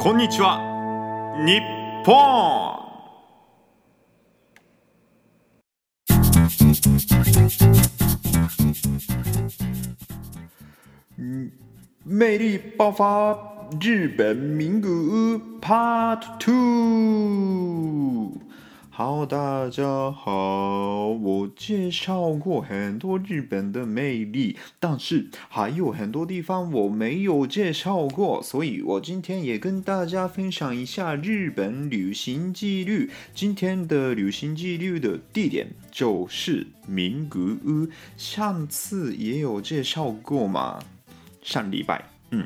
こんにちは，日本。嗯，魅力爆发，日本名古屋 Part 2。好，大家好。我介绍过很多日本的魅力，但是还有很多地方我没有介绍过，所以我今天也跟大家分享一下日本旅行记录。今天的旅行记录的地点就是名古屋，上次也有介绍过嘛，上礼拜，嗯，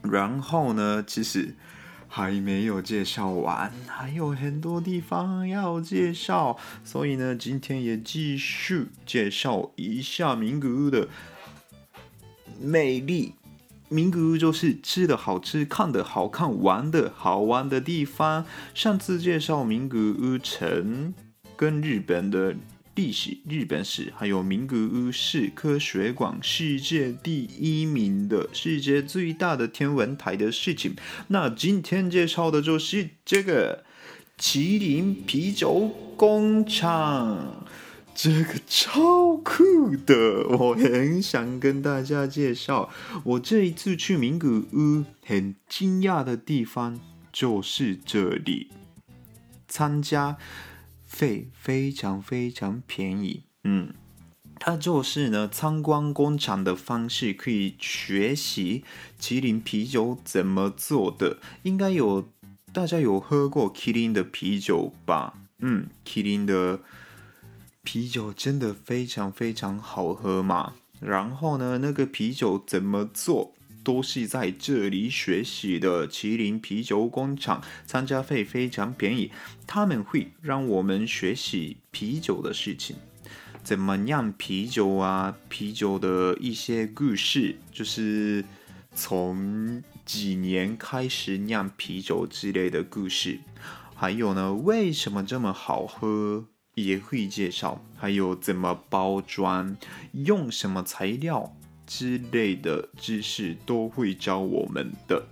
然后呢，其实。还没有介绍完，还有很多地方要介绍，所以呢，今天也继续介绍一下名古屋的魅力。名古屋就是吃的好吃、看的好看、玩的好玩的地方。上次介绍名古屋城跟日本的。历史、日本史，还有名古屋市科学馆，世界第一名的世界最大的天文台的事情。那今天介绍的就是这个麒麟啤酒工厂，这个超酷的，我很想跟大家介绍。我这一次去名古屋，很惊讶的地方就是这里，参加。费非常非常便宜，嗯，它就是呢，参观工厂的方式可以学习麒麟啤酒怎么做的。应该有大家有喝过麒麟的啤酒吧？嗯，麒麟的啤酒真的非常非常好喝嘛。然后呢，那个啤酒怎么做？都是在这里学习的。麒麟啤酒工厂参加费非常便宜，他们会让我们学习啤酒的事情，怎么酿啤酒啊，啤酒的一些故事，就是从几年开始酿啤酒之类的故事。还有呢，为什么这么好喝也会介绍，还有怎么包装，用什么材料。之类的知识都会教我们的。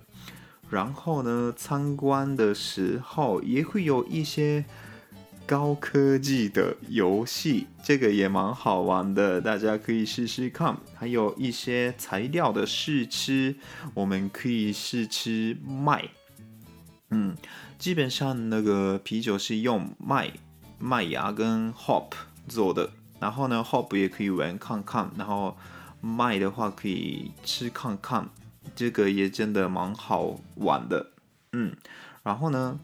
然后呢，参观的时候也会有一些高科技的游戏，这个也蛮好玩的，大家可以试试看。还有一些材料的试吃，我们可以试吃麦。嗯，基本上那个啤酒是用麦麦芽跟 hop 做的，然后呢，hop 也可以闻看看，然后。卖的话可以吃看看，这个也真的蛮好玩的，嗯，然后呢，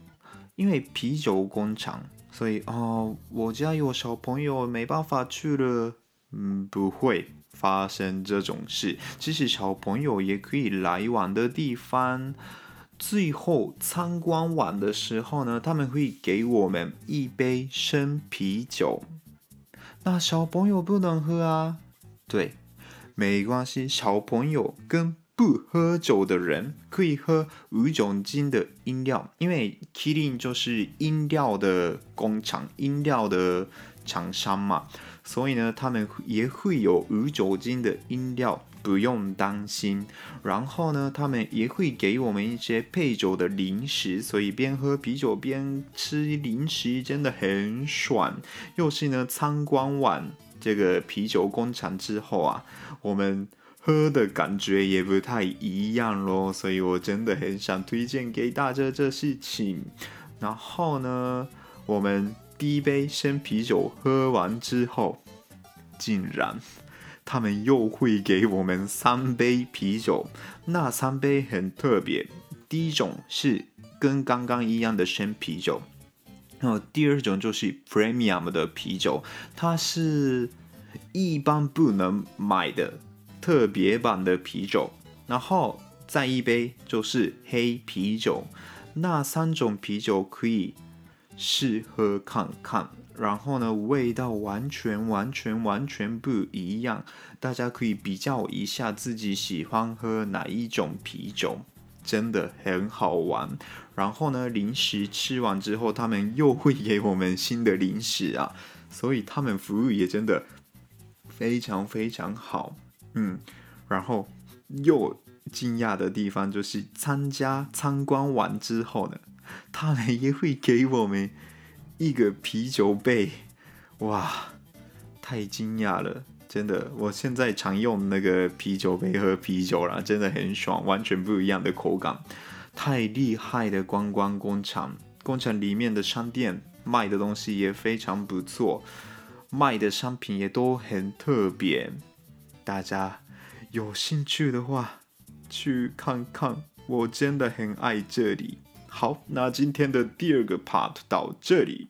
因为啤酒工厂，所以哦，我家有小朋友没办法去了，嗯，不会发生这种事。其实小朋友也可以来玩的地方，最后参观完的时候呢，他们会给我们一杯生啤酒，那小朋友不能喝啊，对。没关系，小朋友跟不喝酒的人可以喝无酒精的饮料，因为麒麟就是饮料的工厂、饮料的厂商嘛，所以呢，他们也会有无酒精的饮料，不用担心。然后呢，他们也会给我们一些配酒的零食，所以边喝啤酒边吃零食，真的很爽。又是呢，参观完。这个啤酒工厂之后啊，我们喝的感觉也不太一样咯，所以我真的很想推荐给大家这事情。然后呢，我们第一杯生啤酒喝完之后，竟然他们又会给我们三杯啤酒，那三杯很特别。第一种是跟刚刚一样的生啤酒。然后第二种就是 premium 的啤酒，它是一般不能买的特别版的啤酒。然后再一杯就是黑啤酒，那三种啤酒可以试喝看看。然后呢，味道完全完全完全不一样，大家可以比较一下自己喜欢喝哪一种啤酒，真的很好玩。然后呢，零食吃完之后，他们又会给我们新的零食啊，所以他们服务也真的非常非常好。嗯，然后又惊讶的地方就是参加参观完之后呢，他们也会给我们。一个啤酒杯，哇，太惊讶了！真的，我现在常用那个啤酒杯喝啤酒了，真的很爽，完全不一样的口感，太厉害的观光工厂！工厂里面的商店卖的东西也非常不错，卖的商品也都很特别，大家有兴趣的话去看看，我真的很爱这里。好，那今天的第二个 part 到这里。